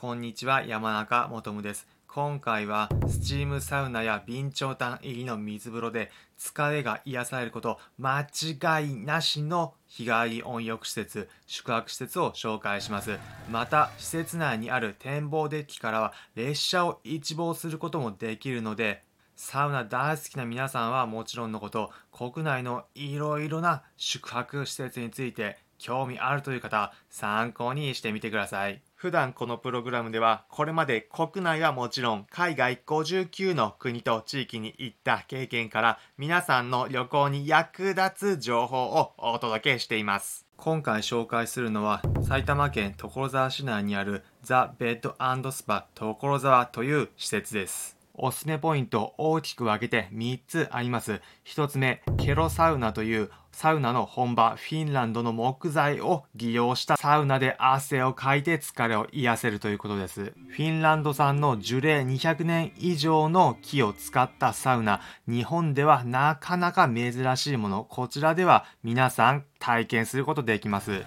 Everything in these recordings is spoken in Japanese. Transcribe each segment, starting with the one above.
こんにちは、山中もとむです。今回はスチームサウナや備長炭入りの水風呂で疲れが癒されること間違いなしの日帰り温浴施設、宿泊施設を紹介します。また、施設内にある展望デッキからは列車を一望することもできるので、サウナ大好きな皆さんはもちろんのこと、国内のいろいろな宿泊施設について興味あるという方、参考にしてみてください。普段このプログラムでは、これまで国内はもちろん、海外59の国と地域に行った経験から、皆さんの旅行に役立つ情報をお届けしています。今回紹介するのは、埼玉県所沢市内にあるザ・ベッドスパ所沢という施設です。おすすめポイント大きく分けて3つあります。1つ目、ケロサウナというサウナの本場フィンランドの木材を利用したサウナで汗をかいて疲れを癒せるということです。フィンランド産の樹齢200年以上の木を使ったサウナ、日本ではなかなか珍しいもの、こちらでは皆さん体験することできます。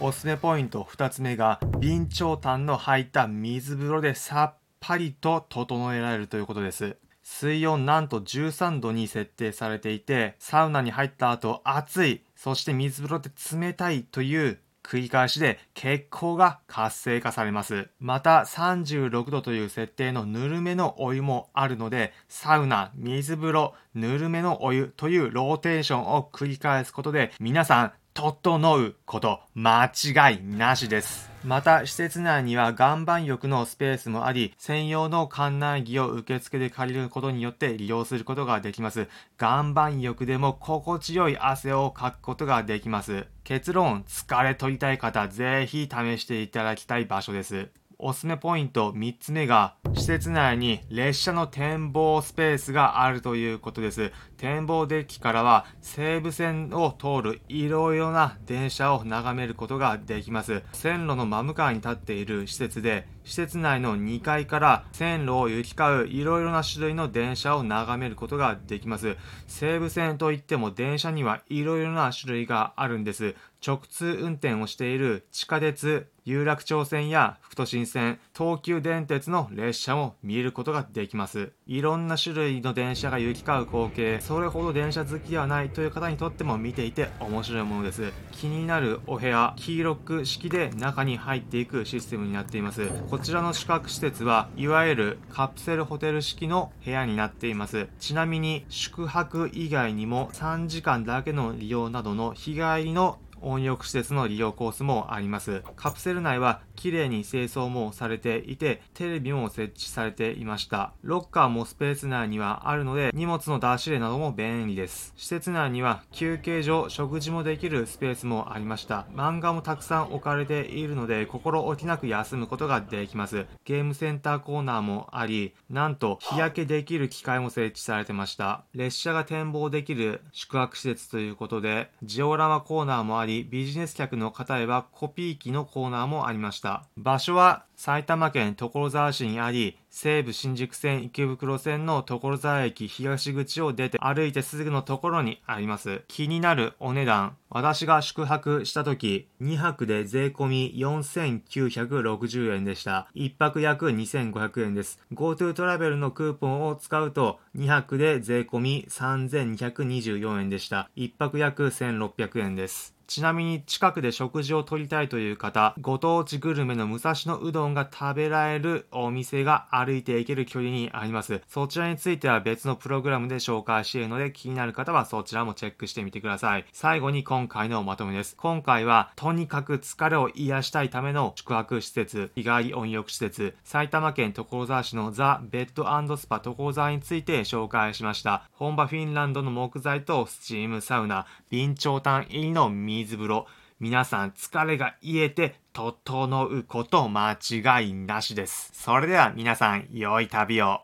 おすすめポイント2つ目が、備長炭の入った水風呂でさっぱりと整えられるということです。水温なんと13度に設定されていて、サウナに入った後暑い、そして水風呂で冷たいという繰り返しで血行が活性化されます。また36度という設定のぬるめのお湯もあるので、サウナ、水風呂、ぬるめのお湯というローテーションを繰り返すことで皆さん整うこと間違いなしです。また、施設内には岩盤浴のスペースもあり、専用の館内着を受付で借りることによって利用することができます。岩盤浴でも心地よい汗をかくことができます。結論、疲れ取りたい方、ぜひ試していただきたい場所です。おすすめポイント3つ目が、施設内に列車の展望スペースがあるということです。展望デッキからは西武線を通るいろいろな電車を眺めることができます。線路の真向かいに立っている施設で、施設内の2階から線路を行き交ういろいろな種類の電車を眺めることができます。西武線といっても電車にはいろいろな種類があるんです。直通運転をしている地下鉄、有楽町線や副都心線、東急電鉄の列車も見ることができます。いろんな種類の電車が行き交う光景、それほど電車好きではないという方にとっても見ていて面白いものです。気になるお部屋、黄色く式で中に入っていくシステムになっています。こちらの宿泊施設はいわゆるカプセルホテル式の部屋になっています。ちなみに宿泊以外にも3時間だけの利用などの日帰りの温浴施設の利用コースもあります。カプセル内は綺麗に清掃もされていて、テレビも設置されていました。ロッカーもスペース内にはあるので、荷物の出し入れなども便利です。施設内には休憩所、食事もできるスペースもありました。漫画もたくさん置かれているので、心置きなく休むことができます。ゲームセンターコーナーもあり、なんと日焼けできる機械も設置されてました。列車が展望できる宿泊施設ということで、ジオラマコーナーもあり、り、ビジネス客の方へはコピー機のコーナーもありました。場所は埼玉県所沢市にあり、西武新宿線池袋線の所沢駅東口を出て歩いてすぐのところにあります。気になるお値段。私が宿泊した時、2泊で税込み4960円でした。1泊約2500円です。GoTo トラベルのクーポンを使うと、2泊で税込み3224円でした。1泊約1600円です。ちなみに近くで食事をとりたいという方、ご当地グルメの武蔵野うどんが食べられるお店が歩いていける距離にあります。そちらについては別のプログラムで紹介しているので気になる方はそちらもチェックしてみてください。最後に今回のまとめです。今回はとにかく疲れを癒したいための宿泊施設、日帰り温浴施設、埼玉県所沢市のザ・ベッドスパ所沢について紹介しました。本場フィンランドの木材とスチームサウナ、備長炭入りの水風呂、皆さん疲れが癒えて整うこと間違いなしです。それでは皆さん良い旅を。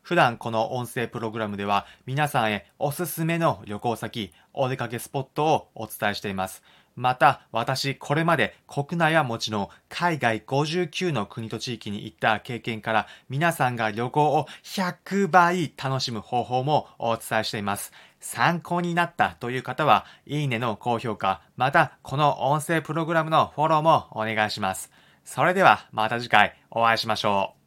普段この音声プログラムでは皆さんへおすすめの旅行先、お出かけスポットをお伝えしています。また、私、これまで国内はもちろん、海外59の国と地域に行った経験から、皆さんが旅行を100倍楽しむ方法もお伝えしています。参考になったという方は、いいねの高評価、また、この音声プログラムのフォローもお願いします。それではまた次回お会いしましょう。